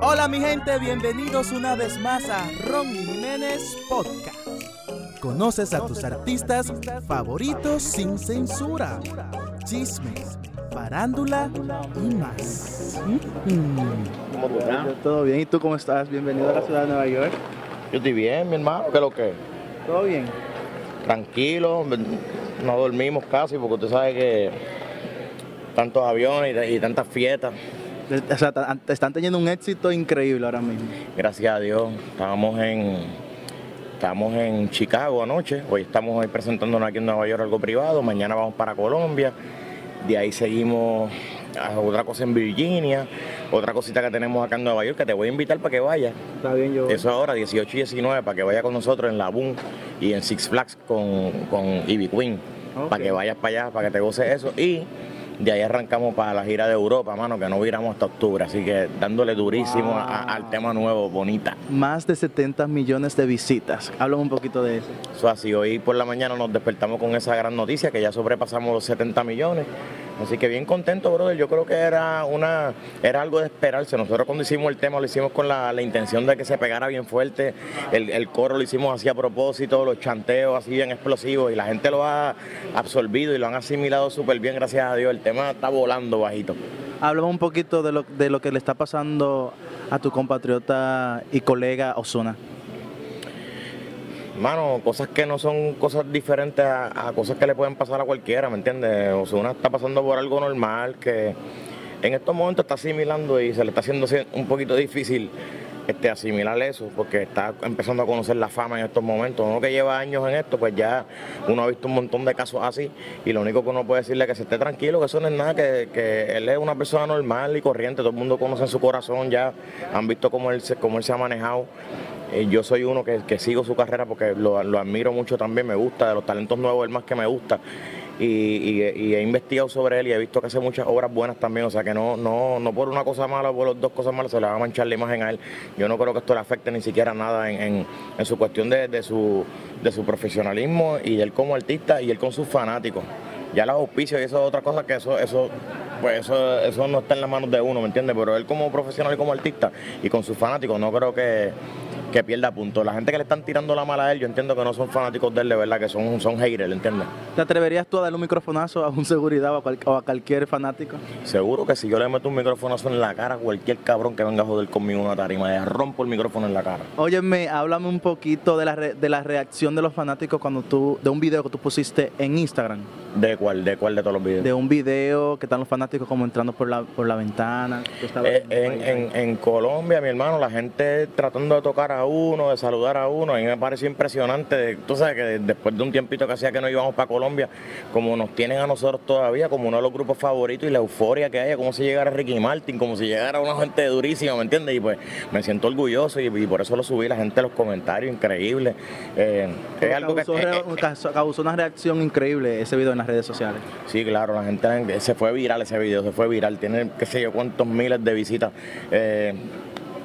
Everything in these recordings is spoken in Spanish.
Hola mi gente, bienvenidos una vez más a Ronnie Jiménez Podcast. Conoces a tus artistas favoritos sin censura, chismes, farándula y más. ¿Cómo tú estás? Todo bien, ¿y tú cómo estás? Bienvenido a la ciudad de Nueva York. Yo estoy bien, mi hermano, ¿qué es lo que? ¿Todo bien? Tranquilo, no dormimos casi porque usted sabe que tantos aviones y, y tantas fiestas. O sea, están teniendo un éxito increíble ahora mismo. Gracias a Dios, estábamos en estábamos en Chicago anoche, hoy estamos hoy presentándonos aquí en Nueva York algo privado, mañana vamos para Colombia, de ahí seguimos a otra cosa en Virginia, otra cosita que tenemos acá en Nueva York que te voy a invitar para que vayas. Está bien, yo. Eso ahora, 18 y 19, para que vayas con nosotros en la Boom y en Six Flags con, con Ivy Queen. Para que vayas para allá, para que te goces eso. Y de ahí arrancamos para la gira de Europa, mano, que no viramos hasta octubre. Así que dándole durísimo a- a- al tema nuevo, bonita. Más de 70 millones de visitas. Háblame un poquito de eso. Eso así, hoy por la mañana nos despertamos con esa gran noticia que ya sobrepasamos los 70 millones. Así que bien contento, brother. Yo creo que era una era algo de esperarse. Nosotros cuando hicimos el tema lo hicimos con la, la intención de que se pegara bien fuerte. El, el coro lo hicimos así a propósito, los chanteos así bien explosivos y la gente lo ha absorbido y lo han asimilado súper bien, gracias a Dios. El tema está volando bajito. Háblame un poquito de lo, de lo que le está pasando a tu compatriota y colega Osuna. Mano, cosas que no son cosas diferentes a, cosas que le pueden pasar a cualquiera, ¿me entiendes? Osuna está pasando por algo normal que en estos momentos está asimilando y se le está haciendo un poquito difícil este, asimilar eso, porque está empezando a conocer la fama en estos momentos. Uno que lleva años en esto, pues ya uno ha visto un montón de casos así y lo único que uno puede decirle es que se esté tranquilo, que eso no es nada, que, que él es una persona normal y corriente, todo el mundo conoce en su corazón ya, han visto cómo él cómo él se ha manejado. Eh, yo soy uno que, que sigo su carrera porque lo, lo admiro mucho también, me gusta, de los talentos nuevos el más que me gusta. Y, he investigado sobre él y he visto que hace muchas obras buenas también, o sea que no, no, no por una cosa mala o por dos cosas malas se le va a manchar la imagen a él. Yo no creo que esto le afecte ni siquiera nada en, en- su cuestión de, de su, de su profesionalismo y él como artista y él con sus fanáticos. Ya los auspicios y eso es otra cosa que eso, eso, pues eso, eso no está en las manos de uno, ¿me entiendes? Pero él como profesional y como artista y con sus fanáticos no creo que, que pierda punto. La gente que le están tirando la mala a él, yo entiendo que no son fanáticos de él, de verdad, que son, son haters, ¿entiendes? ¿Te atreverías tú a darle un microfonazo a un seguridad o a, cual- o a cualquier fanático? Seguro que si yo le meto un micrófono en la cara a cualquier cabrón que venga a joder conmigo una tarima, le rompo el micrófono en la cara. Óyeme, háblame un poquito de la, re- de la reacción de los fanáticos cuando tú, de un video que tú pusiste en Instagram. ¿De cuál? ¿De cuál de todos los videos? De un video que están los fanáticos como entrando por la, por la ventana. Eh, en en, Colombia, mi hermano, la gente tratando de tocar a uno, de saludar a uno, a mí me pareció impresionante. Tú sabes que después de un tiempito que hacía que no íbamos para Colombia, como nos tienen a nosotros todavía, como uno de los grupos favoritos y la euforia que hay, como si llegara Ricky Martin, como si llegara una gente durísima, ¿me entiendes? Y pues me siento orgulloso y, y por eso lo subí, la gente en los comentarios, increíble. Eh, es algo que... causó, eh, eh, causó- causó una reacción increíble ese video en las redes sociales. Sí, claro, la gente se fue viral ese video, se fue viral, tiene qué sé yo cuántos miles de visitas. Eh,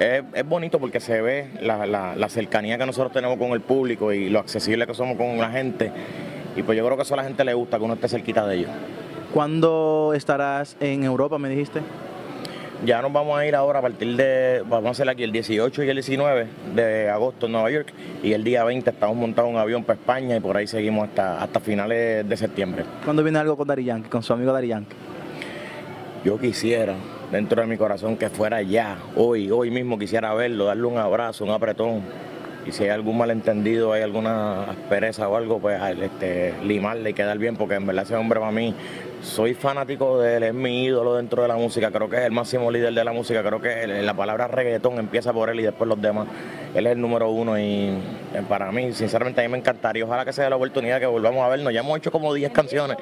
es, es bonito porque se ve la, la- la cercanía que nosotros tenemos con el público y lo accesible que somos con la gente. Y pues yo creo que eso a la gente le gusta, que uno esté cerquita de ellos. ¿Cuándo estarás en Europa, me dijiste? Ya nos vamos a ir ahora a partir de, vamos a hacer aquí el 18 y el 19 de agosto en Nueva York y el día 20 estamos montados en un avión para España y por ahí seguimos hasta, hasta finales de septiembre. ¿Cuándo viene algo con Dari Yankee, con su amigo Dari Yankee? Yo quisiera, dentro de mi corazón, que fuera ya, hoy, hoy mismo quisiera verlo, darle un abrazo, un apretón. Y si hay algún malentendido, hay alguna aspereza o algo, pues este, limarle y quedar bien, porque en verdad ese hombre para mí, soy fanático de él, es mi ídolo dentro de la música, creo que es el máximo líder de la música, creo que la palabra reggaetón empieza por él y después los demás. Él es el número uno y eh, para mí, sinceramente, a mí me encantaría. Ojalá que sea la oportunidad que volvamos a vernos. Ya hemos hecho como 10 canciones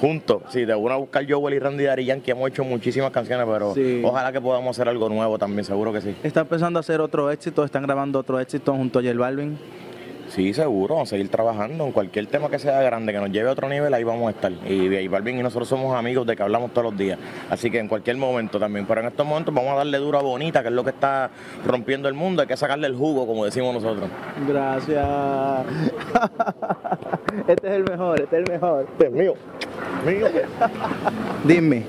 juntos. Si de una a buscar Joel y Randy Dari Yankee, hemos hecho muchísimas canciones, pero Sí. ojalá que podamos hacer algo nuevo también, seguro que sí. ¿Están pensando hacer otro éxito? ¿Están grabando otro éxito junto a J Balvin? Sí, seguro, vamos a seguir trabajando en cualquier tema que sea grande, que nos lleve a otro nivel, ahí vamos a estar. Y, y Balvin y nosotros somos amigos de que hablamos todos los días. Así que en cualquier momento también. Pero en estos momentos vamos a darle duro a Bonita, que es lo que está rompiendo el mundo. Hay que sacarle el jugo, como decimos nosotros. Gracias. este es el mejor, este es el mejor. Este es mío. Mío. Dime,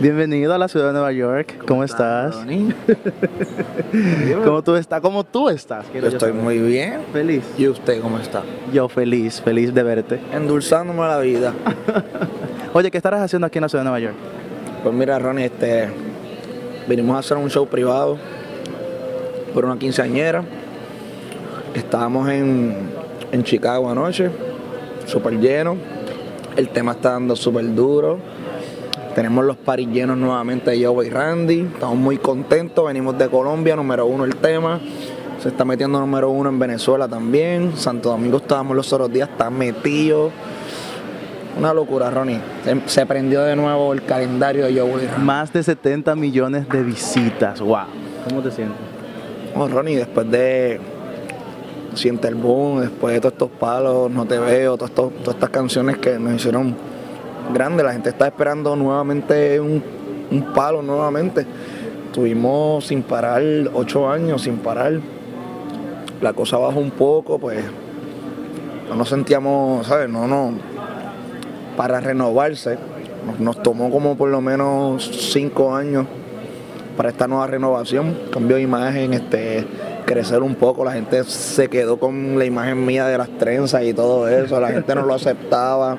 Bienvenido a la ciudad de Nueva York. ¿Cómo estás? ¿Cómo tú estás? ¿Cómo tú estás? Yo estoy muy bien. Feliz. ¿Y usted cómo está? Yo feliz, feliz de verte. Endulzándome la vida. Oye, ¿qué estarás haciendo aquí en la ciudad de Nueva York? Pues mira, Ronnie, este, vinimos a hacer un show privado por una quinceañera. Estábamos en, en Chicago anoche, súper lleno. El tema está dando súper duro. Tenemos los paris llenos nuevamente de Joe y Randy. Estamos muy contentos. Venimos de Colombia, número uno el tema. Se está metiendo número uno en Venezuela también. Santo Domingo estábamos los otros días, está metido. Una locura, Ronnie. Se, se prendió de nuevo el calendario de Joe y Randy. Más de 70 millones de visitas. Wow. ¿Cómo te sientes? Oh, Ronnie, después de Siente el Boom, después de todos estos palos, No Te Veo, todas estas canciones que nos hicieron grandes, la gente está esperando nuevamente un, un palo nuevamente. Tuvimos sin parar ocho años, sin parar. La cosa bajó un poco, pues no nos sentíamos, ¿sabes? No, no, para renovarse. Nos, nos tomó como por lo menos cinco años para esta nueva renovación, cambio de imagen, este, crecer un poco. La gente se quedó con la imagen mía de las trenzas y todo eso. La gente no lo aceptaba.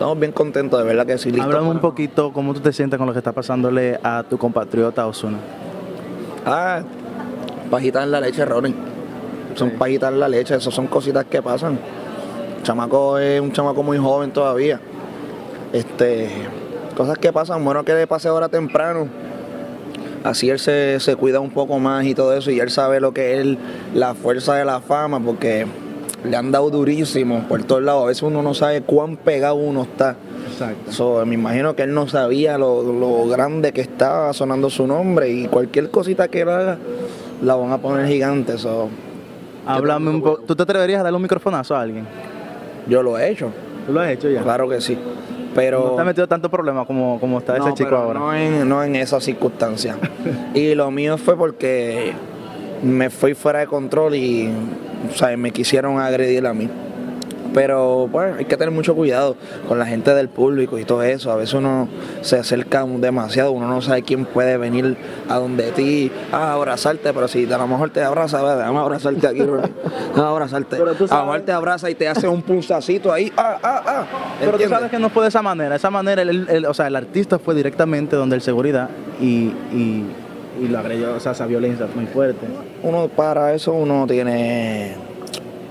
Estamos bien contentos, de verdad que sí. listo Háblame un poquito cómo tú te sientes con lo que está pasándole a tu compatriota Osuna. Ah, pajitas en la leche, Ronnie. Son Sí. pajitas en la leche, eso son cositas que pasan. El chamaco es un chamaco muy joven todavía. Este, cosas que pasan, bueno que le pase ahora temprano. Así él se, se cuida un poco más y todo eso, y él sabe lo que es la fuerza de la fama, porque le han dado durísimo por todos lados. A veces uno no sabe cuán pegado uno está. Exacto. So, me imagino que él no sabía lo, lo grande que estaba sonando su nombre y cualquier cosita que él haga la van a poner gigante. So, Háblame un poco. ¿Tú te atreverías a darle un microfonazo a alguien? yo lo he hecho, ¿Tú lo has hecho ya? claro que sí. Pero No te has metido tanto problema como, como está ese chico pero ahora. No en, no en esas circunstancias. y lo mío fue porque me fui fuera de control y o sea, me quisieron agredir a mí. Pero pues hay que tener mucho cuidado con la gente del público y todo eso. A veces uno se acerca demasiado, uno no sabe quién puede venir a donde ti a abrazarte, pero si a lo mejor te abraza, "Ve, déjame abrazarte aquí, déjame abrazarte. Pero tú A lo mejor te abraza y te hace un pulsacito ahí, ah, ah, ah. Pero tú sabes que no fue de esa manera. Esa manera, el, el- o sea, el artista fue directamente donde el seguridad y, y, y lo agredió, o sea, esa violencia muy fuerte. uno para eso uno tiene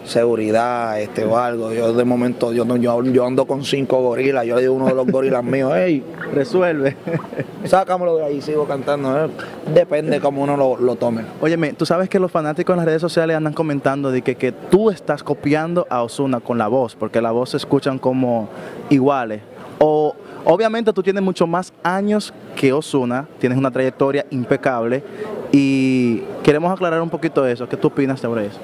seguridad este o algo yo de momento yo no- yo, yo ando con cinco gorilas yo le digo a uno de los gorilas míos hey Resuelve. sácamelo de ahí sigo cantando eh. depende cómo uno lo, lo tome Óyeme, tú sabes que los fanáticos en las redes sociales andan comentando de que, que tú estás copiando a Osuna con la voz, porque la voz se escuchan como iguales. O obviamente tú tienes mucho más años que Osuna, tienes una trayectoria impecable y queremos aclarar un poquito eso. ¿Qué tú opinas sobre eso?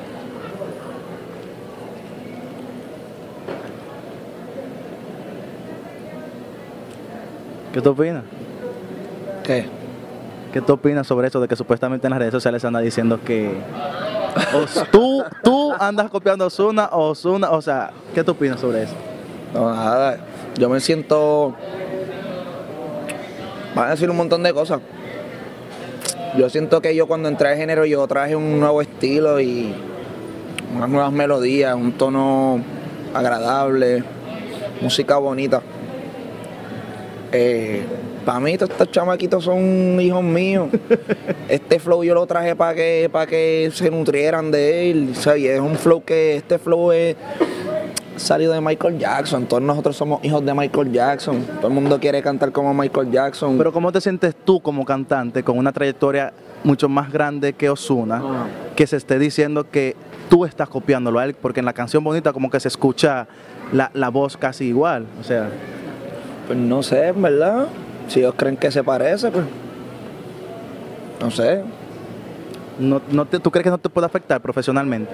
¿Qué tú opinas? ¿qué? ¿Qué tú opinas sobre eso de que supuestamente en las redes sociales anda diciendo que tú, tú andas copiando a Osuna o Osuna, o sea, ¿qué tú opinas sobre eso? No, nada yo me siento van a decir un montón de cosas yo siento que yo cuando entré al género yo traje un nuevo estilo y unas nuevas melodías, un tono agradable, música bonita. para mí todos estos chamaquitos son hijos míos. Este flow yo lo traje para que, para que se nutrieran de él. O sea, y es un flow que, este flow es salido de Michael Jackson. Todos nosotros somos hijos de Michael Jackson. Todo el mundo quiere cantar como Michael Jackson. Pero ¿cómo te sientes tú como cantante con una trayectoria mucho más grande que Osuna, Ah. que se esté diciendo que tú estás copiándolo a él? Porque en la canción bonita como que se escucha la, la voz casi igual, o sea, Pues no sé, en verdad. Si ellos creen que se parece, pues. No sé. no, no te- ¿tú crees que no te puede afectar profesionalmente?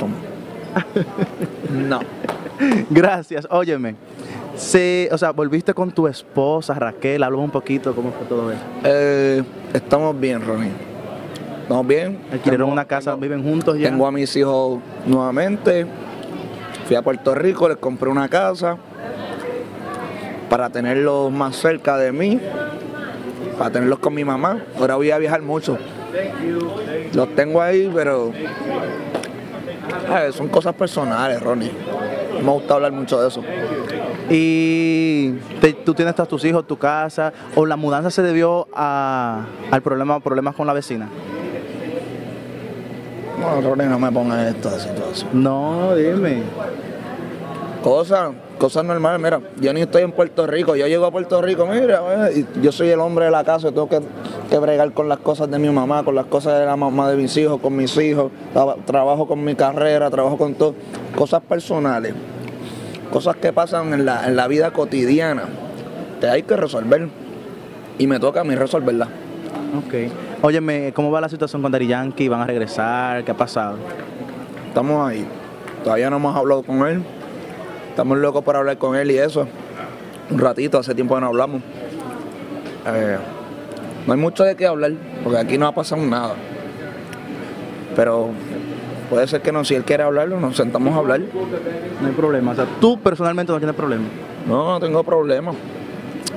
No. Gracias, óyeme. Se, o sea, volviste con tu esposa Raquel, hablamos un poquito cómo fue todo eso. Eh, estamos bien, Ronnie. Estamos bien. Adquirieron Tengo- una casa, tengo- viven juntos ya. Tengo a mis hijos nuevamente. Fui a Puerto Rico, les compré una casa. para tenerlos más cerca de mí, para tenerlos con mi mamá. Ahora voy a viajar mucho. Los tengo ahí, pero son cosas personales, Ronnie. No me gusta hablar mucho de eso. Y te- tú tienes a tus hijos, tu casa, o la mudanza se debió a, al problema, problemas con la vecina. No, Ronnie, no me pongas esta situación. No, dime. Cosas, cosas normales, mira, yo ni estoy en Puerto Rico, yo llego a Puerto Rico, mira, eh, y yo soy el hombre de la casa, tengo que, que bregar con las cosas de mi mamá, con las cosas de la mamá de mis hijos, con mis hijos, tra- trabajo con mi carrera, trabajo con todo, cosas personales, cosas que pasan en la, en la vida cotidiana, que hay que resolver, y me toca a mí resolverla. Ok. Óyeme, ¿cómo va la situación con Dari Yankee? ¿Van a regresar? ¿Qué ha pasado? Estamos ahí, todavía no hemos hablado con él, estamos locos por hablar con él y eso. Un ratito, hace tiempo que no hablamos. Eh, no hay mucho de qué hablar, porque aquí no ha pasado nada. Pero puede ser que no, si él quiere hablarlo, nos sentamos a hablar. No hay problema. O sea, tú personalmente no tienes problema. No, no tengo problema.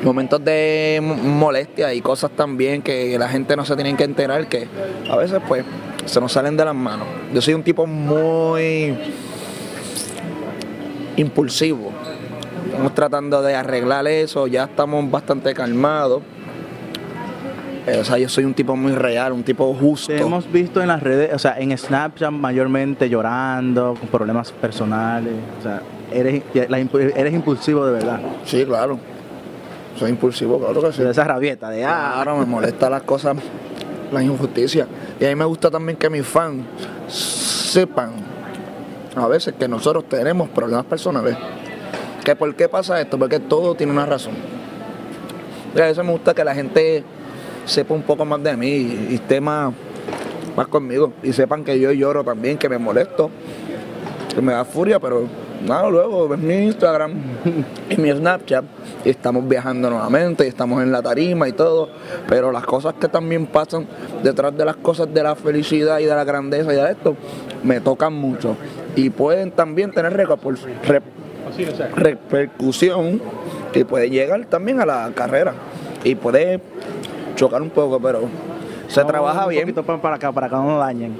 Momentos de mo- molestia y cosas también que la gente no se tiene que enterar, que a veces pues se nos salen de las manos. Yo soy un tipo muy impulsivo. Estamos tratando de arreglar eso, ya estamos bastante calmados. Eh, o sea, yo soy un tipo muy real, un tipo justo. Te hemos visto en las redes, o sea, en Snapchat mayormente llorando, con problemas personales. O sea, eres, eres impulsivo de verdad. Sí, claro. Soy impulsivo, claro que sí. De esa rabieta de ah. Claro, me molesta las cosas, las injusticias. Y a mí me gusta también que mis fans sepan a veces que nosotros tenemos problemas personales. Que por qué pasa esto, porque todo tiene una razón. Y a veces me gusta que la gente sepa un poco más de mí y, y esté más, más conmigo. Y sepan que yo lloro también, que me molesto, que me da furia, pero nada, luego ves mi Instagram y mi Snapchat y estamos viajando nuevamente y estamos en la tarima y todo, pero las cosas que también pasan detrás de las cosas de la felicidad y de la grandeza y de esto, me tocan mucho y pueden también tener repercu- rep- repercusión que puede llegar también a la carrera y puede chocar un poco, pero se Vamos trabaja un bien. poquito pa- para acá, para que no nos dañen.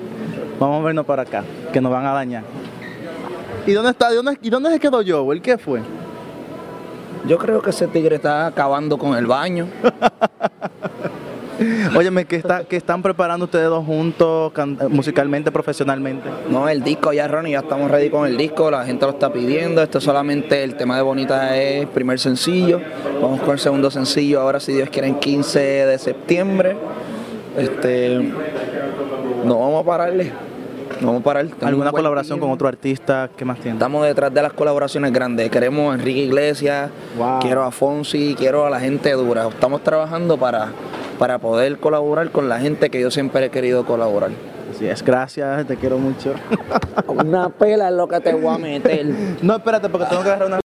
Vamos a vernos para acá, que nos van a dañar. ¿Y dónde está? ¿Y dónde, y dónde se quedó yo? ¿El qué fue? Yo creo que ese tigre está acabando con el baño. Óyeme, ¿qué, está, qué están preparando ustedes dos juntos musicalmente, profesionalmente? No, el disco ya, Ronnie, ya estamos ready con el disco, la gente lo está pidiendo. Esto solamente el tema de Bonita es primer sencillo. Vamos con el segundo sencillo ahora, si Dios quiere, en 15 de septiembre. Este, no vamos a pararle, no vamos a parar. ¿Alguna colaboración con otro artista? ¿Qué más tienen? Estamos detrás de las colaboraciones grandes. Queremos a Enrique Iglesias, Wow. quiero a Fonsi, quiero a la gente dura. Estamos trabajando para, para poder colaborar con la gente que yo siempre he querido colaborar. Así es, gracias, te quiero mucho. Una pela es lo que te voy a meter. no, espérate, porque tengo que agarrar una